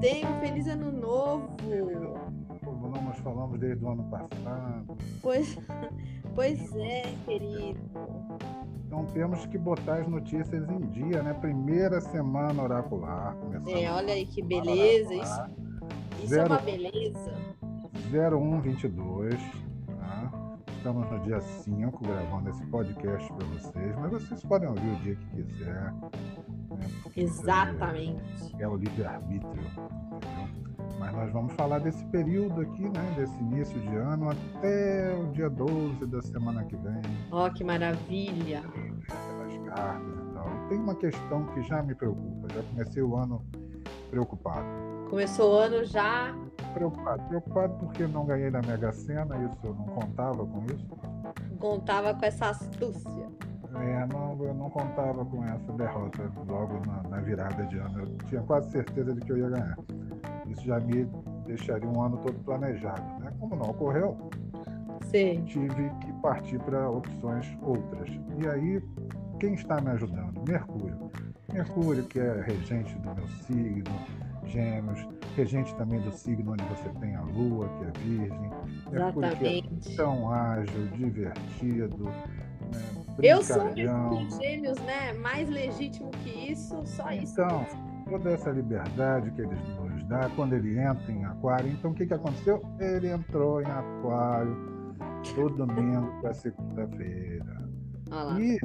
tempo, feliz ano novo. Como nós falamos desde o ano passado. Pois, pois é, querido. Então temos que botar as notícias em dia, né? Primeira semana oracular. É, olha aí que beleza. Isso, isso Zero, é uma beleza. 0122, tá? Estamos no dia 5 gravando esse podcast para vocês, mas vocês podem ouvir o dia que quiser. Né? Exatamente. É, o livre-arbítrio. Mas nós vamos falar desse período aqui, né? Desse início de ano até o dia 12 da semana que vem. Ó, oh, que maravilha! Pelas cartas e tal. Tem uma questão que já me preocupa. Já comecei o ano preocupado. Começou o ano já. Preocupado. Preocupado porque não ganhei na Mega Sena, isso eu não contava com isso. Contava com essa astúcia. É, não, eu não contava com essa derrota logo na, na, virada de ano. Eu tinha quase certeza de que eu ia ganhar. Isso já me deixaria um ano todo planejado. Né? Como não ocorreu, Sim. tive que partir para opções outras. E aí, quem está me ajudando? Mercúrio. Mercúrio, que é regente do meu signo, Gêmeos, regente também do signo onde você tem a Lua, que é Virgem. Mercúrio Exatamente. que é tão ágil, divertido, né? Eu sou gêmeos, né? Mais legítimo que isso, só isso. Então, toda essa liberdade que ele nos dá, quando ele entra em aquário, então o que, que aconteceu? Ele entrou em aquário todo domingo para segunda-feira. E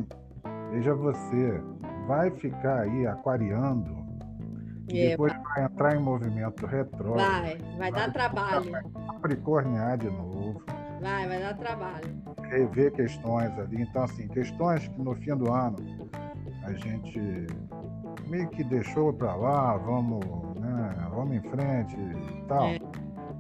veja você, vai ficar aí aquariando e depois vai entrar em movimento retrógrado. Vai, vai, vai dar trabalho. Vai capricornear de novo. Vai, vai dar trabalho. Rever questões ali. Então, assim, questões que no fim do ano a gente meio que deixou para lá, vamos, né, vamos em frente e tal. É.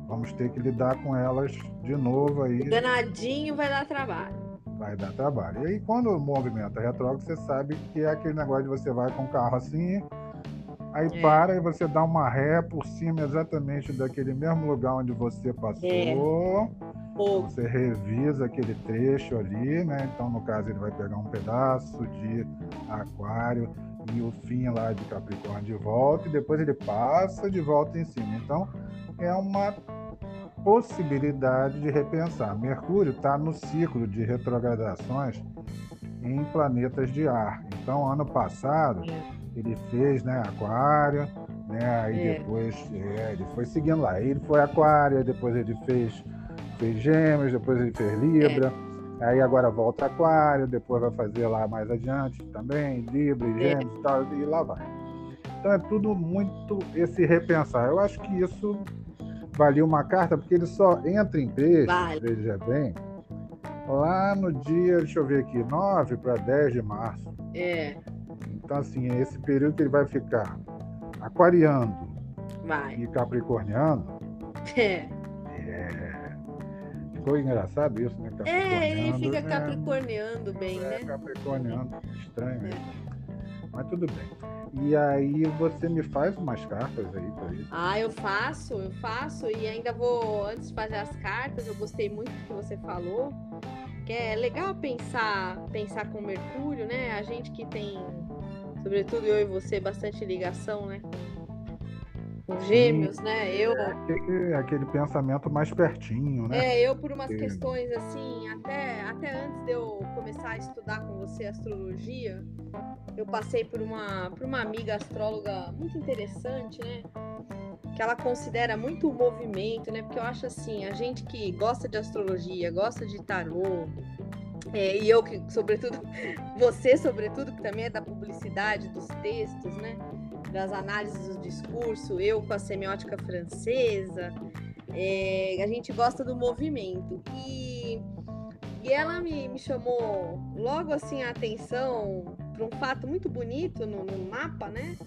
Vamos ter que lidar com elas de novo aí. danadinho vai dar trabalho. Vai dar trabalho. E aí, quando o movimento é retrógrado, você sabe que é aquele negócio de você vai com o carro assim, Aí é. para e você dá uma ré por cima exatamente daquele mesmo lugar onde você passou. É. Você revisa aquele trecho ali, né? Então, no caso, ele vai pegar um pedaço de aquário e o fim lá de Capricórnio de volta, e depois ele passa de volta em cima. Então, é uma possibilidade de repensar. Mercúrio está no ciclo de retrogradações em planetas de ar. Então, ano passado. É ele fez, né, Aquário, né, aí é. depois é, ele foi seguindo lá. Ele foi Aquário, depois ele fez, fez Gêmeos, depois ele fez Libra. É. Aí agora volta Aquário, depois vai fazer lá mais adiante também, Libra e é. Gêmeos e tal, e lá vai. Então é tudo muito esse repensar. Eu acho que isso valia uma carta, porque ele só entra em peixe, vale. veja bem, lá no dia, deixa eu ver aqui, 9 para 10 de março. É. Então, assim, é esse período que ele vai ficar aquariando vai. e capricorniano. É. é. Ficou engraçado isso, né? É, ele fica é. capricorniando bem, é, né? Capricorniando, estranho é. Mas tudo bem. E aí você me faz umas cartas aí para isso. Ah, eu faço, eu faço. E ainda vou, antes de fazer as cartas, eu gostei muito do que você falou. Que é legal pensar, pensar com Mercúrio, né? A gente que tem Sobretudo eu e você, bastante ligação, né? Com gêmeos, Sim, né? Eu. É aquele, aquele, pensamento mais pertinho, né? É, eu por umas questões assim, até, até antes de eu começar a estudar com você astrologia, eu passei por uma, por uma amiga astróloga muito interessante, né? Que ela considera muito o movimento, né? Porque eu acho assim, a gente que gosta de astrologia, gosta de tarô, é, e eu que, sobretudo, você, sobretudo, que também é da publicidade dos textos, né? Das análises do discurso, eu com a semiótica francesa, é, a gente gosta do movimento. E, e ela me, me chamou logo assim a atenção para um fato muito bonito no, no mapa, né?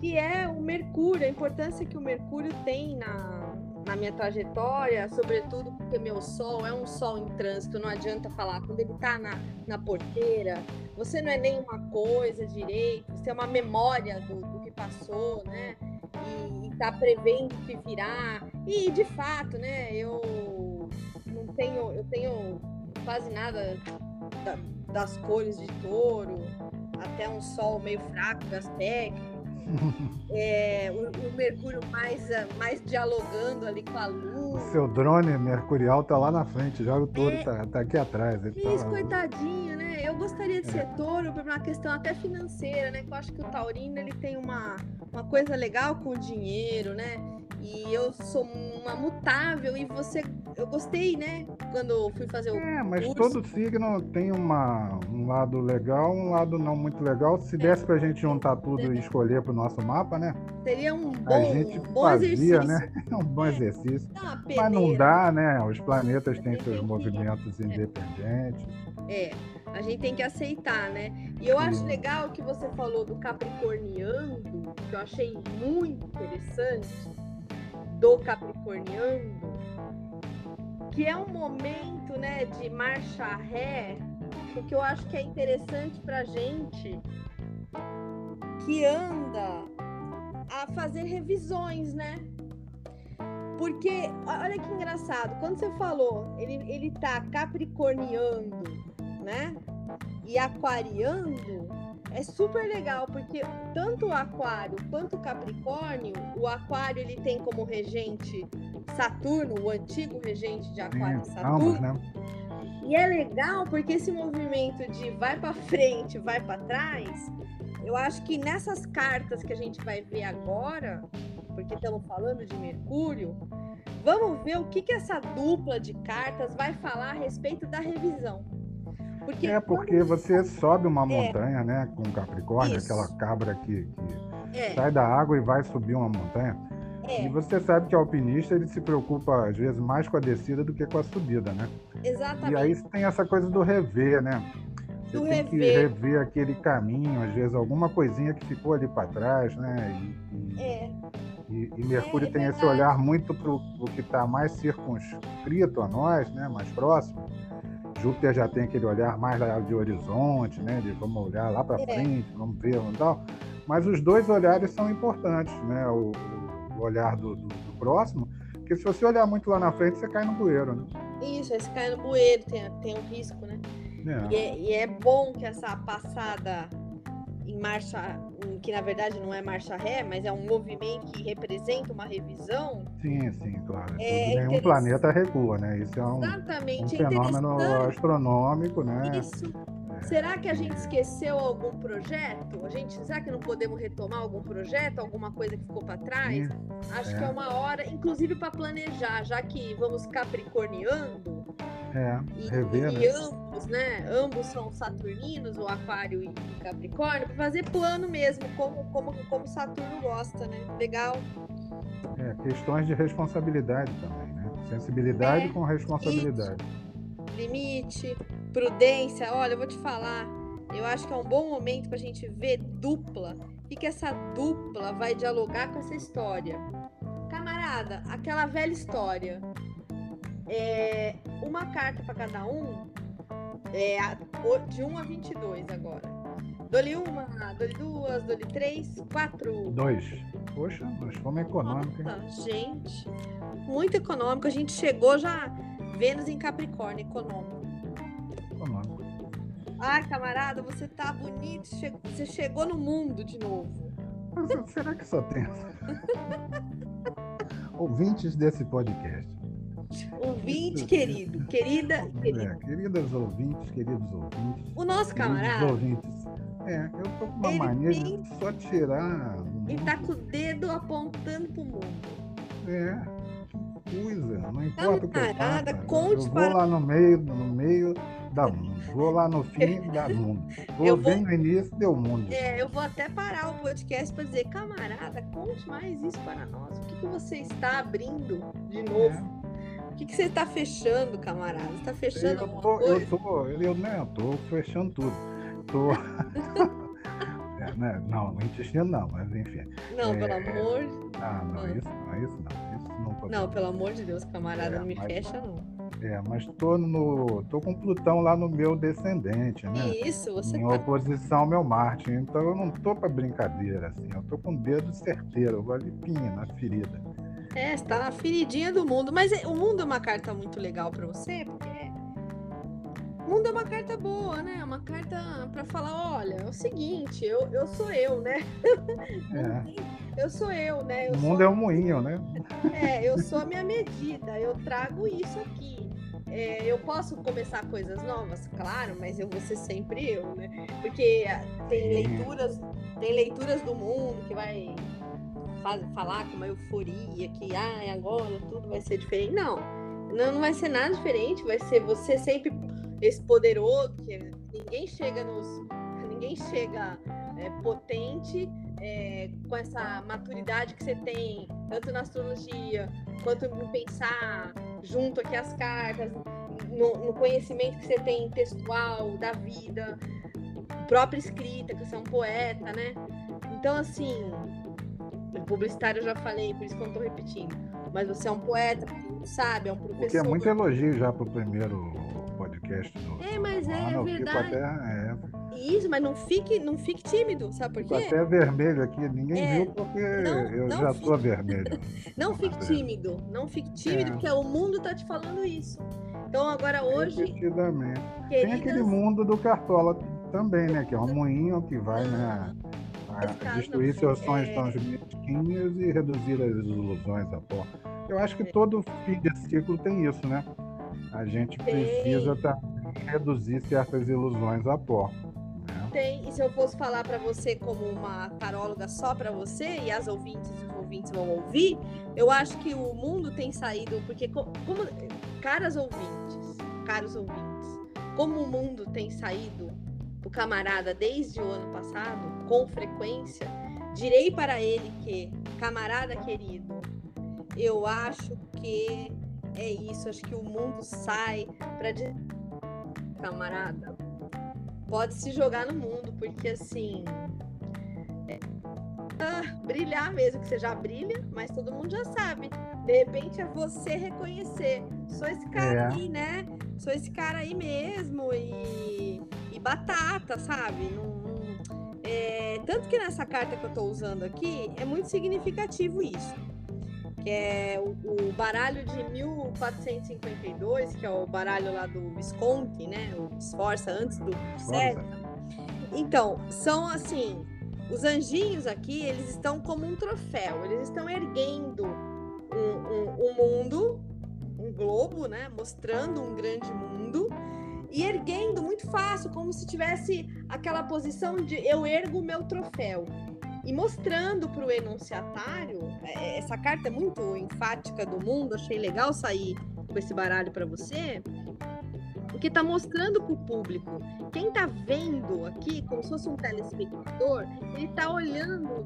Que é o Mercúrio, a importância que o Mercúrio tem na, na minha trajetória, sobretudo porque meu sol é um sol em trânsito, não adianta falar. Quando ele está na, na porteira, você não é nenhuma coisa direito, você é uma memória do, do que passou, né? E está prevendo o que virá. E de fato, né? Eu não tenho, eu tenho quase nada da, das cores de touro, até um sol meio fraco das técnicas é, o, o, Mercúrio mais, mais dialogando ali com a Lua. O seu drone mercurial tá lá na frente, já o touro é... tá, tá, aqui atrás. Ele tá Isso, tá coitadinho, né? Eu gostaria de é. ser touro por uma questão até financeira, né? eu acho que o taurino ele tem uma, uma coisa legal com o dinheiro, né? E eu sou uma mutável e você. Eu gostei, né? Quando fui fazer o. É, mas curso. todo signo tem uma, um lado legal, um lado não muito legal. Se é. desse pra gente juntar tudo é. e escolher pro nosso mapa, né? Seria um bom, a gente bom fazia, exercício. né? um bom exercício. mas não dá, né? Os planetas têm seus movimentos é. independentes. É, a gente tem que aceitar, né? E eu acho legal que você falou do Capricorniano, que eu achei muito interessante do Capricorniano, que é um momento né, de marcha ré, porque eu acho que é interessante para gente que anda a fazer revisões, né? Porque, olha que engraçado, quando você falou, ele, ele tá capricorniando, né? E aquariando, é super legal, porque tanto o aquário quanto o capricórnio, o aquário ele tem como regente Saturno, o antigo regente de aquário Sim, Saturno. Ambos, né? E é legal porque esse movimento de vai para frente, vai para trás, eu acho que nessas cartas que a gente vai ver agora, porque estamos falando de Mercúrio, vamos ver o que, que essa dupla de cartas vai falar a respeito da revisão. Porque é porque você sobe uma é. montanha, é. né, com Capricórnio, Isso. aquela cabra que, que é. sai da água e vai subir uma montanha. É. E você sabe que o alpinista ele se preocupa às vezes mais com a descida do que com a subida, né? Exatamente. E aí tem essa coisa do rever, né? Você do tem rever. que rever aquele caminho, às vezes alguma coisinha que ficou ali para trás, né? E, e, é. e, e Mercúrio é, é tem esse olhar muito para o que está mais circunscrito a nós, né? Mais próximo. Júpiter já tem aquele olhar mais de horizonte, né? De vamos olhar lá para é. frente, vamos ver, e tal. Mas os dois olhares são importantes, né? O, o olhar do, do, do, próximo, porque se você olhar muito lá na frente, você cai no bueiro, né? Isso, aí você cai no bueiro, tem, tem um risco, né? É. E, é, e é bom que essa passada em marcha, que na verdade não é marcha ré, mas é um movimento que representa uma revisão. Sim, sim, claro. É Nenhum planeta recua, né? Isso é um, um é fenômeno astronômico, né? Isso. É. Será que a gente esqueceu algum projeto? A gente, será que não podemos retomar algum projeto, alguma coisa que ficou para trás? Acho é. que é uma hora, inclusive para planejar, já que vamos capricorneando. É, rever, e, né? e ambos, né? Ambos são saturninos, o Aquário e Capricórnio, para fazer plano mesmo, como, como, como Saturno gosta, né? Legal. É, questões de responsabilidade também, né? Sensibilidade é, com responsabilidade. Limite, limite, prudência. Olha, eu vou te falar, eu acho que é um bom momento para a gente ver dupla. E que essa dupla vai dialogar com essa história. Camarada, aquela velha história é, uma carta para cada um, é, de 1 a 22 agora. Dole uma, dole duas, dole três, quatro. Dois. Poxa, nós fomos econômicos. gente, muito econômico. A gente chegou já Vênus em Capricórnio, econômico. Econômico. Ah, camarada, você tá bonito. Você chegou no mundo de novo. Mas, será que só tem ouvintes desse podcast? Ouvinte querido, querida, é, querida. É, queridas ouvintes, queridos ouvintes. O nosso camarada. ouvintes. É, eu tô com uma ele mania tem... de só tirar. Ele tá com o dedo apontando pro mundo. É. Coisa, não importa o que eu faça. Conte eu vou para... lá no meio, no meio da mundo. Vou lá no fim da mundo. Vou, eu vou bem no início deu mundo. É, eu vou até parar o podcast para dizer, camarada, conte mais isso para nós. O que, que você está abrindo de novo? É. O que, que você está fechando, camarada? Você está fechando eu tô? Eu tô, eu, né, tô fechando tudo. Tô... é, né? Não, no intestino não, mas enfim. Não, é... pelo amor Ah, não, não, isso não, isso não. Isso não, não pelo amor de Deus, camarada, é, não me mas... fecha, não. É, mas tô no. tô com Plutão lá no meu descendente, né? Isso, você em tá. oposição ao meu Marte. Então eu não tô para brincadeira, assim. Eu tô com o dedo certeiro, eu vou limpinho na ferida. É, está na feridinha do mundo. Mas é, o mundo é uma carta muito legal para você, porque mundo é uma carta boa, né? Uma carta para falar, olha, é o seguinte, eu, eu sou eu, né? É. Eu sou eu, né? Eu o mundo sou... é um moinho, né? É, eu sou a minha medida, eu trago isso aqui. É, eu posso começar coisas novas, claro, mas eu vou ser sempre eu, né? Porque tem leituras, tem leituras do mundo que vai falar com uma euforia que ah, agora tudo vai ser diferente. Não, não, não vai ser nada diferente, vai ser você sempre esse poderoso, que ninguém chega nos. Ninguém chega é, potente é, com essa maturidade que você tem, tanto na astrologia, quanto no pensar junto aqui as cartas, no, no conhecimento que você tem textual da vida, própria escrita, que você é um poeta, né? Então, assim, publicitário eu já falei, por isso que eu não tô repetindo. Mas você é um poeta, sabe, é um professor. O que é muito elogio já pro primeiro podcast do. É, mas é, é verdade. Até, é... Isso, mas não fique, não fique tímido, sabe por quê? Fico até vermelho aqui, ninguém é, viu porque não, eu não já fique... sou vermelho. não fique tímido, não fique tímido, é. porque o mundo tá te falando isso. Então agora hoje. Queridas... Tem aquele mundo do Cartola também, né? Que é um moinho que vai, destruir seus sonhos tão mesquinhos e reduzir as ilusões a pó. Eu acho que é. todo fim de ciclo tem isso, né? A gente precisa também reduzir certas ilusões a pó. Né? Tem, e se eu fosse falar para você como uma taróloga só para você, e as ouvintes e os ouvintes vão ouvir, eu acho que o mundo tem saído, porque como, caras ouvintes, caros ouvintes, como o mundo tem saído o camarada desde o ano passado, com frequência, direi para ele que, camarada querido, eu acho que é isso, acho que o mundo sai para dizer, camarada, pode se jogar no mundo, porque assim. É, ah, brilhar mesmo, que você já brilha, mas todo mundo já sabe. De repente é você reconhecer. Sou esse cara é. aí, né? Sou esse cara aí mesmo. E, e batata, sabe? Não, não, é, tanto que nessa carta que eu tô usando aqui, é muito significativo isso que é o, o, baralho de 1452, que é o baralho lá do Visconti, né? O Esforça antes do César. Então, são assim, os anjinhos aqui, eles estão como um troféu, eles estão erguendo um, um, um mundo, um globo, né? Mostrando um grande mundo e erguendo muito fácil, como se tivesse aquela posição de eu ergo o meu troféu e mostrando para o enunciatário, é, essa carta é muito enfática do mundo, achei legal sair com esse baralho para você, porque está mostrando para o público. Quem está vendo aqui, como se fosse um telespectador, ele está olhando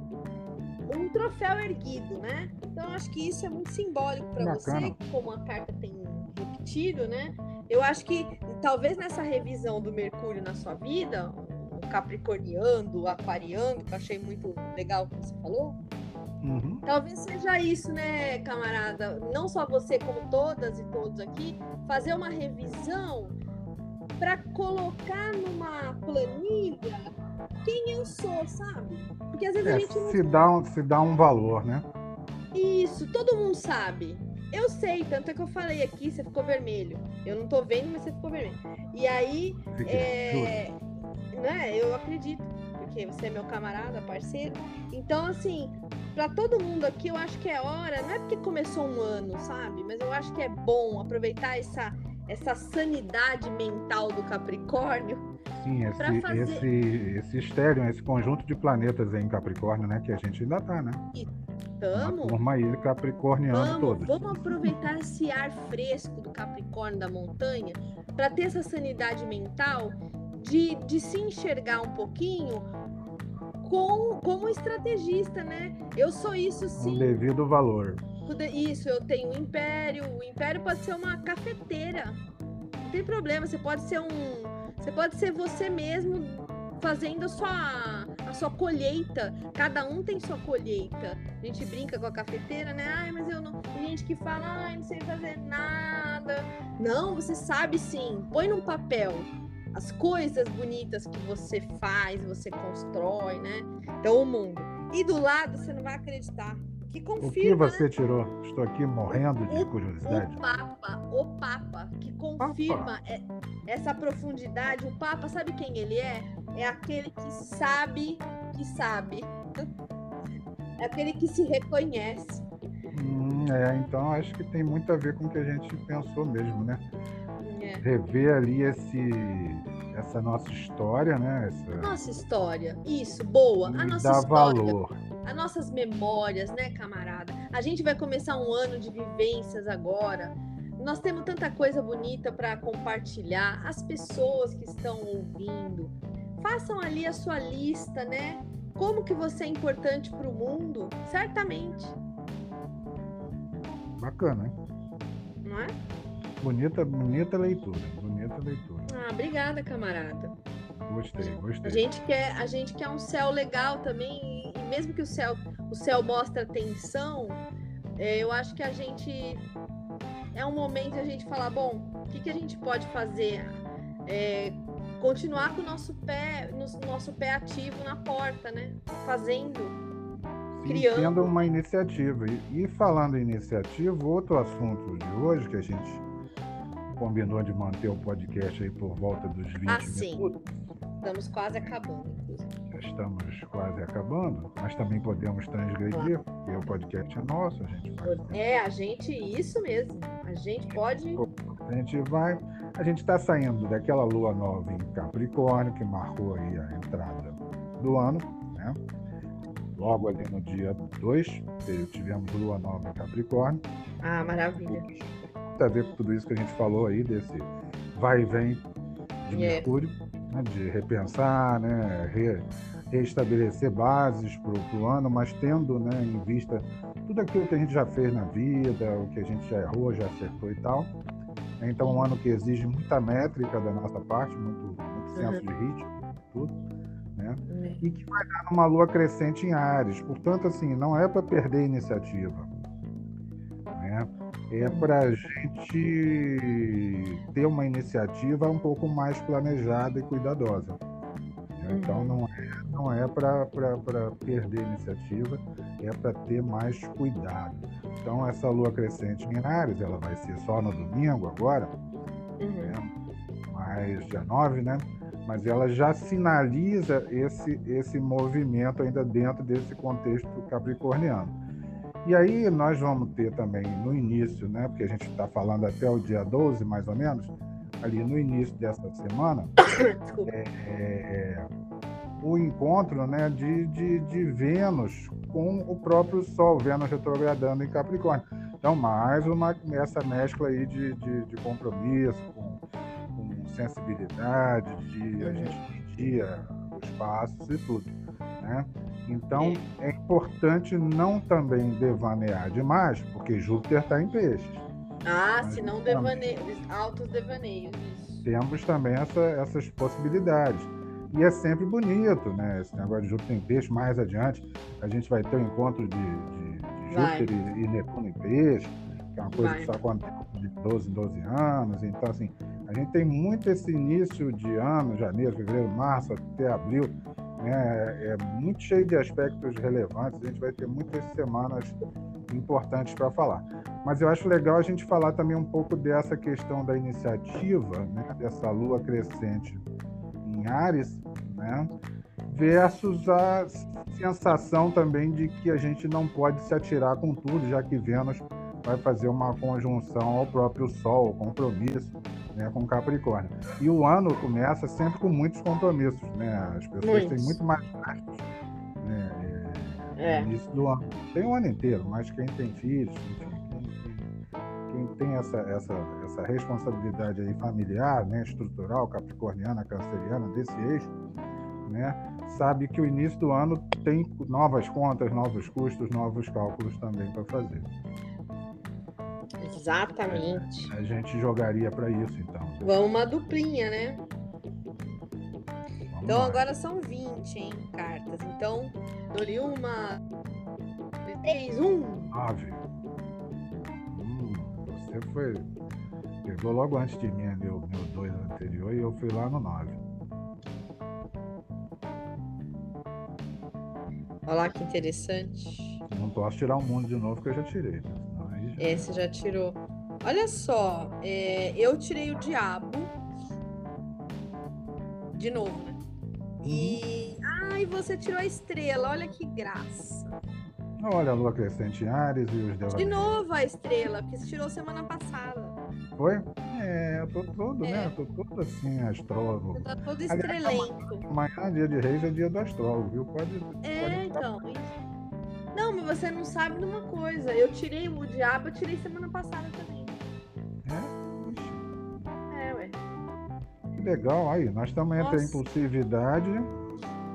um troféu erguido, né? Então acho que isso é muito simbólico para você, como a carta tem repetido, né? Eu acho que talvez nessa revisão do Mercúrio na sua vida, capricorniando, aquariando, que eu achei muito legal o que você falou. Uhum. Talvez seja isso, né, camarada? Não só você, como todas e todos aqui, fazer uma revisão para colocar numa planilha quem eu sou, sabe? Porque às vezes é, a gente não... se dá um, se dá um valor, né? Isso, todo mundo sabe. Eu sei, tanto é que eu falei aqui, você ficou vermelho. Eu não tô vendo, mas você ficou vermelho. E aí, é, né? Eu acredito, porque você é meu camarada, parceiro. Então, assim, para todo mundo aqui, eu acho que é hora, não é porque começou um ano, sabe? Mas eu acho que é bom aproveitar essa, essa sanidade mental do Capricórnio. Sim, esse, fazer... esse, esse estéreo, esse conjunto de planetas em Capricórnio, né? Que a gente ainda tá, né? E tamo. Uma turma aí capricorniano vamos, aproveitar esse ar fresco do Capricórnio da montanha para ter essa sanidade mental de, de se enxergar um pouquinho com, como estrategista, né? Eu sou isso sim. Um devido valor. Isso, eu tenho um império. O império pode ser uma cafeteira. Não tem problema, você pode ser um. Você pode ser você mesmo fazendo a sua, a sua colheita. Cada um tem sua colheita. A gente brinca com a cafeteira, né? Ai, mas eu não. Tem gente que fala, ai, não sei fazer nada. Não, você sabe sim. Põe num papel as coisas bonitas que você faz, você constrói, né? Então, o mundo. E do lado, você não vai acreditar. Que confirma. O que você né? tirou? Estou aqui morrendo de o, curiosidade. O Papa, o Papa, que confirma. É, essa profundidade. O Papa, sabe quem ele é? É aquele que sabe que sabe. É aquele que se reconhece. Hum, é, então acho que tem muito a ver com o que a gente pensou mesmo, né? É. Rever ali esse, essa nossa história, né? Essa... Nossa história, isso, boa. a nossa dá história. valor. As nossas memórias, né, camarada? A gente vai começar um ano de vivências agora. Nós temos tanta coisa bonita para compartilhar. As pessoas que estão ouvindo, façam ali a sua lista, né? Como que você é importante para o mundo? Certamente. Bacana, hein? Não é? Bonita, bonita leitura. Bonita leitura. Ah, obrigada, camarada. Gostei, gostei. A gente quer, a gente quer um céu legal também, e mesmo que o céu, o céu mostra tensão, é, eu acho que a gente é um momento a gente falar, bom, o que, que a gente pode fazer? É, continuar com o nosso pé, no nosso pé ativo na porta, né? Fazendo, Sim, criando. Tendo uma iniciativa. E, e falando em iniciativa, outro assunto de hoje que a gente combinou de manter o podcast aí por volta dos 20 ah, minutos. Estamos quase acabando, Já estamos quase acabando, mas também podemos transgredir, porque o podcast é nosso, a gente faz. É, a gente, isso mesmo. A gente pode. A gente vai. A gente está saindo daquela lua nova em Capricórnio, que marcou aí a entrada do ano, né? Logo ali no dia 2, tivemos lua nova em Capricórnio. Ah, maravilha. Tem a ver com tudo isso que a gente falou aí, desse vai e vem de yeah. Mercúrio, né? de repensar, né? Re, reestabelecer bases para o ano, mas tendo né, em vista tudo aquilo que a gente já fez na vida, o que a gente já errou, já acertou e tal. Então, um ano que exige muita métrica da nossa parte, muito, muito senso uhum. de ritmo, tudo, né? Uhum. E que vai dar uma lua crescente em Ares. Portanto, assim, não é para perder iniciativa. Né? É uhum. para a gente ter uma iniciativa um pouco mais planejada e cuidadosa. Então, não é, não é para perder iniciativa, é para ter mais cuidado. Então, essa lua crescente em Ares, ela vai ser só no domingo agora, uhum. né? mais dia 9, né? Mas ela já sinaliza esse, esse movimento ainda dentro desse contexto capricorniano. E aí nós vamos ter também no início, né? Porque a gente está falando até o dia 12, mais ou menos, ali no início dessa semana, é, é, o encontro né, de, de, de Vênus com o próprio Sol, Vênus retrogradando em Capricórnio. Então, mais uma essa mescla aí de, de, de compromisso, com, com, sensibilidade, de a gente medir os passos e tudo. Né? Então, é importante não também devanear demais, porque Júpiter está em peixes. Ah, se não devaneio, altos devaneios. Temos também essa, essas possibilidades. E é sempre bonito, né? Esse negócio de Júpiter em peixe, mais adiante, a gente vai ter o um encontro de, de, de Júpiter e, e, Netuno em peixe, que é uma coisa vai. que só acontece de 12 em 12 anos. Então, assim, a gente tem muito esse início de ano, janeiro, fevereiro, março, até abril, né? É muito cheio de aspectos relevantes. A gente vai ter muitas semanas importantes para falar. Mas eu acho legal a gente falar também um pouco dessa questão da iniciativa, né? dessa lua crescente em Ares, né? versus a sensação também de que a gente não pode se atirar com tudo, já que Vênus vai fazer uma conjunção ao próprio Sol, compromisso né, com Capricórnio. E o ano começa sempre com muitos compromissos, né? As pessoas muitos. têm muito mais gastos né, é. no início do ano. Tem o ano inteiro, mas quem tem filhos, enfim, quem tem essa, essa, essa responsabilidade aí familiar, né, estrutural, capricorniana, canceriana, desse eixo, né, sabe que o início do ano tem novas contas, novos custos, novos cálculos também para fazer. Exatamente. É, a gente jogaria para isso, então. Vamos uma duplinha, né? Então agora são 20, hein, cartas. Então, dou-lhe uma, três, um. Nove você foi. Pegou logo antes de mim ali o meu 2 anterior e eu fui lá no 9. Olha lá que interessante. Não posso tirar o mundo de novo que eu já tirei. Né? já... Esse já tirou. Olha só, é, eu tirei o diabo de novo? E. Ai, você tirou a estrela, olha que graça. Olha a lua crescente em Ares e os De devaneios. novo a estrela, porque você tirou semana passada. Foi? É, eu tô todo, É. né? Eu tô todo assim, astrólogo. Você tá todo Aliás, estrelento. Amanhã, dia de reis, é dia do astrólogo, viu? Pode. É, pode- então. isso. Não, mas você não sabe de uma coisa. Eu tirei o diabo, eu tirei semana passada também. Legal. Aí, nós estamos entre a impulsividade.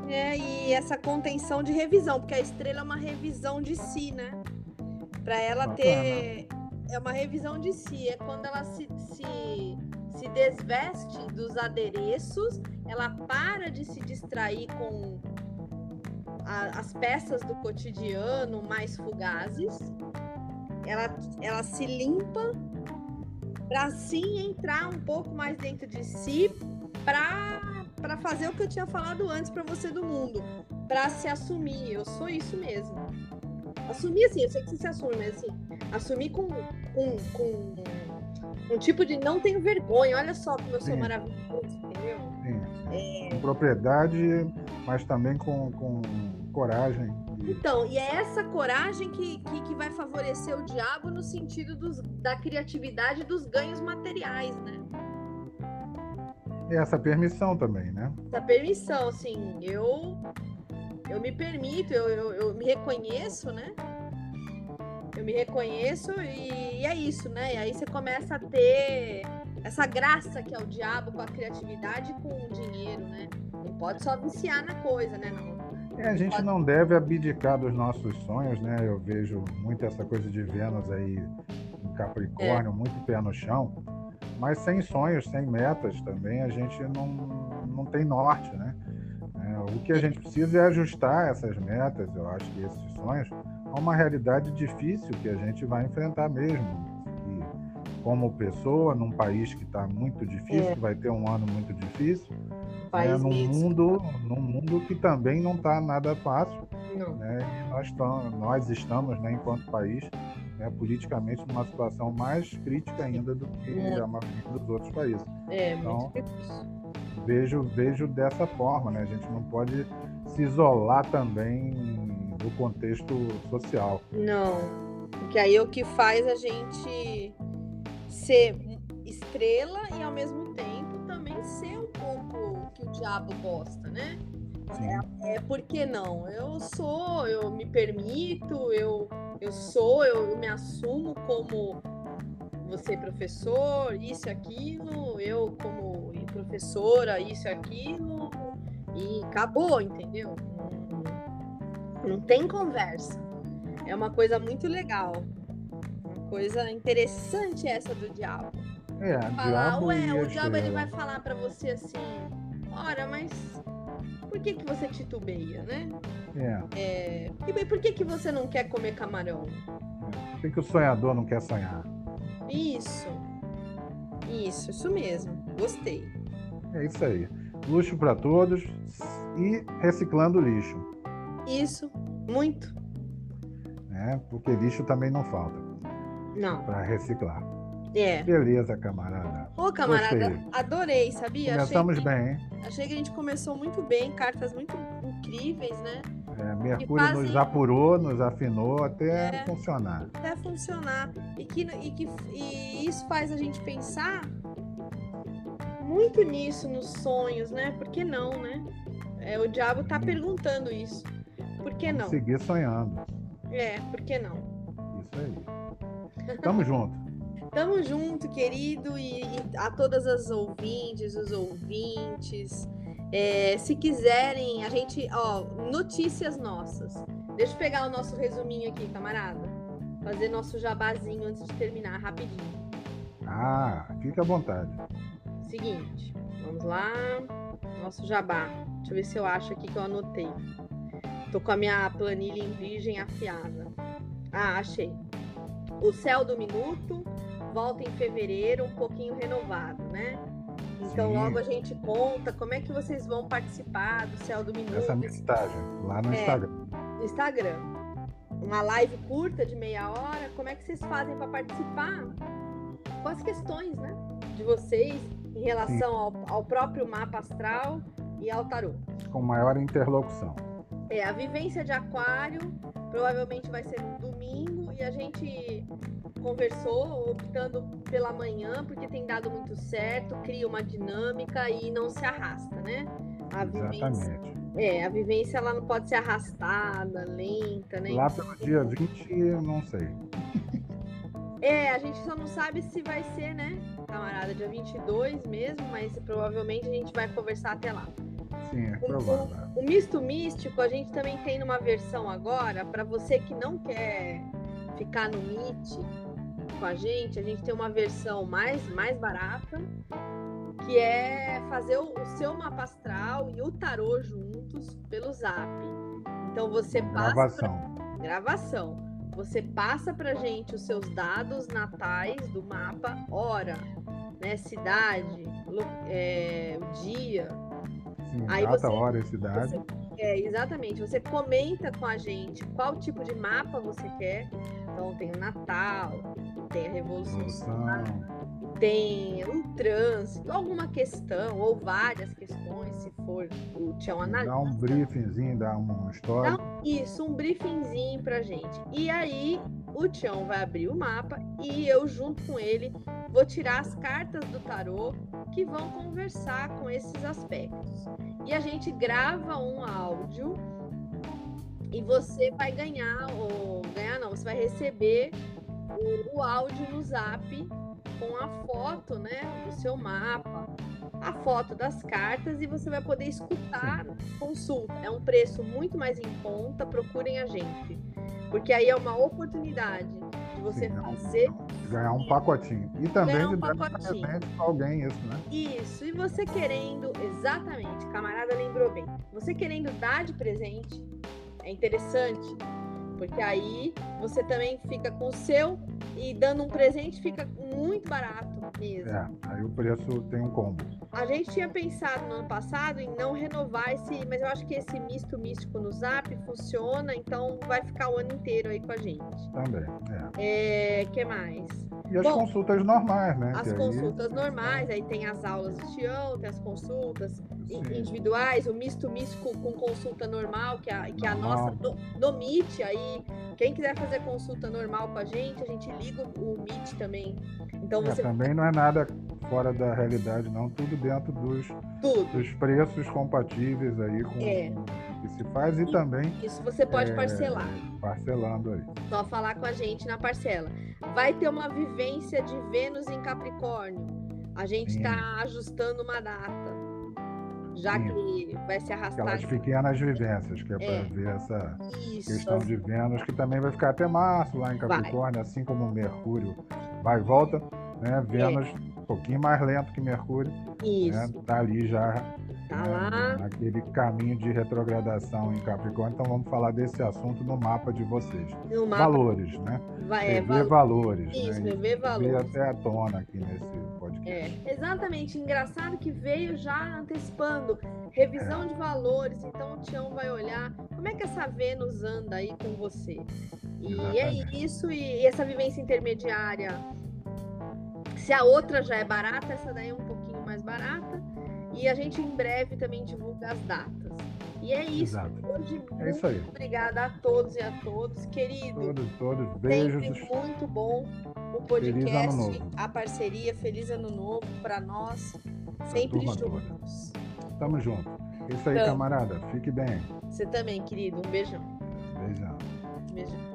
É, e essa contenção de revisão, porque a estrela é uma revisão de si, né? Pra ela Bacana. ter. É uma revisão de si. É quando ela se, se, se desveste dos adereços, ela para de se distrair com a- as peças do cotidiano mais fugazes. Ela, ela se limpa para sim entrar um pouco mais dentro de si para para fazer o que eu tinha falado antes para você do mundo, para se assumir. Eu sou isso mesmo. Assumir assim, eu sei que você se assume, mas assim, assumir com com, com um tipo de não tenho vergonha. Olha só como eu sou Sim. maravilhoso, entendeu? Sim, É. Com propriedade, mas também com, com coragem. Então, e é essa coragem que, que, que vai favorecer o diabo no sentido dos, da criatividade e dos ganhos materiais, né? E essa permissão também, né? Essa permissão, assim, eu eu me permito, eu, eu, eu me reconheço, né? Eu me reconheço e, e é isso, né? E aí você começa a ter essa graça que é o diabo com a criatividade e com o dinheiro, né? Não pode só viciar na coisa, né? Não. É, a gente não deve abdicar dos nossos sonhos, né? Eu vejo muito essa coisa de Vênus aí em Capricórnio, É. muito pé no chão. Mas sem sonhos, sem metas também, a gente não, não tem norte, né? É, o que a gente precisa é ajustar essas metas, eu acho que esses sonhos, a uma realidade difícil que a gente vai enfrentar mesmo. E como pessoa, num país que está muito difícil, É. que vai ter um ano muito difícil, País é, num mundo, num mundo que também não está nada fácil, Não. né? Nós, tam- nós estamos, né, enquanto país, né, politicamente numa situação mais crítica ainda do que Muito. a maioria dos outros países. É, Então. Vejo, vejo dessa forma, né? A gente não pode se isolar também do contexto social. Não. Porque aí é o que faz a gente ser estrela e ao mesmo tempo diabo gosta, né? É por que não? Eu sou, eu me permito, eu, eu sou, eu, eu me assumo como você professor, isso e aquilo, eu como professora, isso e aquilo, e acabou, entendeu? Não, tem conversa. É uma coisa muito legal. Uma coisa interessante essa do diabo. É, Falar, diabo ué, o diabo ele vai falar pra você assim, ora, mas por que que você titubeia, né? É. É, e por que que você não quer comer camarão? Por que, que o sonhador não quer sonhar? Isso. Isso, isso mesmo. Gostei. É isso aí. Luxo para todos e reciclando lixo, Isso, muito. né? Porque lixo também não falta Não. para reciclar. É. Beleza, camarada. Ô, camarada, Gostei. adorei, sabia? Achei Começamos que, bem, hein? achei que a gente começou muito bem, cartas muito incríveis, né? É, Mercúrio fazem- nos apurou, nos afinou até É. funcionar. até funcionar. E, que, e, que, e isso faz a gente pensar muito nisso, nos sonhos, né? Por que não, né? É, o diabo tá perguntando isso. Por que não? Seguir sonhando. É, por que não? Isso aí. Tamo junto. Tamo junto, querido, e, e a todas as ouvintes, os ouvintes. É, se quiserem, a gente, ó, notícias nossas. Deixa eu pegar o nosso resuminho aqui, camarada. Fazer nosso jabazinho antes de terminar, rapidinho. Ah, fica à vontade. Seguinte, vamos lá. Nosso jabá. Deixa eu ver se eu acho aqui que eu anotei. Tô com a minha planilha em virgem afiada. Ah, achei. O céu do minuto volta em fevereiro, um pouquinho renovado, né? Então Sim. logo a gente conta como é que vocês vão participar do céu do minuto Essa mensagem lá no É. Instagram. no Instagram. Uma live curta de meia hora. Como é que vocês fazem para participar? Com as questões, né? De vocês, em relação ao, ao próprio mapa astral e ao tarô. Com maior interlocução. É, a vivência de aquário provavelmente vai ser no domingo e a gente conversou optando pela manhã porque tem dado muito certo, cria uma dinâmica e não se arrasta, né? A vivência, Exatamente. É, a vivência ela não pode ser arrastada, lenta, né? Lá pelo dia 20, não sei. É, a gente só não sabe se vai ser, né, camarada, dia 22 mesmo, mas provavelmente a gente vai conversar até lá. Sim, é provável. O, o, misto místico a gente também tem numa versão agora, para você que não quer ficar no Meet com a gente, a gente tem uma versão mais, mais barata, que é fazer o, o seu mapa astral e o tarô juntos pelo zap. Então você passa. Gravação. Pra... Gravação. Você passa pra gente os seus dados natais do mapa, hora, né, cidade, é, o dia, Sim, Aí data, você, hora e cidade. Você, é, exatamente. Você comenta com a gente qual tipo de mapa você quer. Então tem o Natal, tem a Revolução, Revolução. tem um trânsito, alguma questão, ou várias questões, se for o Tião analisa. Dá um briefingzinho, dá uma história. Dá, isso, um briefingzinho pra gente. E aí o Tião vai abrir o mapa e eu, junto com ele, vou tirar as cartas do tarô que vão conversar com esses aspectos. E a gente grava um áudio e você vai ganhar, ou ganhar não, você vai receber o, o áudio no zap com a foto né, do seu mapa, a foto das cartas e você vai poder escutar consulta. É um preço muito mais em conta, procurem a gente. Porque aí é uma oportunidade de você Sim, fazer. Ganhar um pacotinho. E também um de dar presente para alguém isso, né? Isso. E você querendo, exatamente, camarada lembrou bem. Você querendo dar de presente, é interessante. Porque aí você também fica com o seu e dando um presente fica muito barato mesmo. É, aí o preço tem um combo. A gente tinha pensado no ano passado em não renovar esse, mas eu acho que esse misto místico no Zap funciona, então vai ficar o ano inteiro aí com a gente. Também, é. é que mais? E as Bom, consultas normais, né? As consultas aí... normais, aí tem as aulas de Tião, tem as consultas Sim. individuais, o misto místico com consulta normal, que a, que a nossa do, do Meet aí. Quem quiser fazer consulta normal com a gente, a gente liga o Meet também. Então é, você também não é nada fora da realidade, não. Tudo dentro dos, Tudo. dos preços compatíveis aí com é. Que se faz e, e também. Isso você pode é, parcelar. Parcelando aí. Só falar com a gente na parcela. Vai ter uma vivência de Vênus em Capricórnio. A gente está ajustando uma data. Já Sim. que vai se arrastar. Aquelas pequenas vivências, que é, é. para ver essa Isso. questão de Vênus, que também vai ficar até março lá em Capricórnio, vai. assim como Mercúrio vai e volta. Né? Vênus é. Um pouquinho mais lento que Mercúrio. Isso. Né? Tá ali já Tá né? lá. Naquele caminho de retrogradação em Capricórnio. Então vamos falar desse assunto no mapa de vocês. No mapa... Valores, né? Vai, é, val... valores. Isso, né? rever valores. até a tona aqui nesse podcast. É, exatamente. Engraçado que veio já antecipando revisão é. de valores. Então o Tião vai olhar como é que essa Vênus anda aí com você. E é exatamente. é isso. E essa vivência intermediária se a outra já é barata, essa daí é um pouquinho mais barata. E a gente em breve também divulga as datas. E é isso. Exato. Hoje, é isso aí. Obrigada a todos e a todos, querido. Todos, todos. Beijos. Sempre muito bom o podcast, a parceria. Feliz ano novo para nós. Sempre juntos. Tamo junto. É isso aí, Tamo. camarada. Fique bem. Você também, querido. Um beijão. Beijão.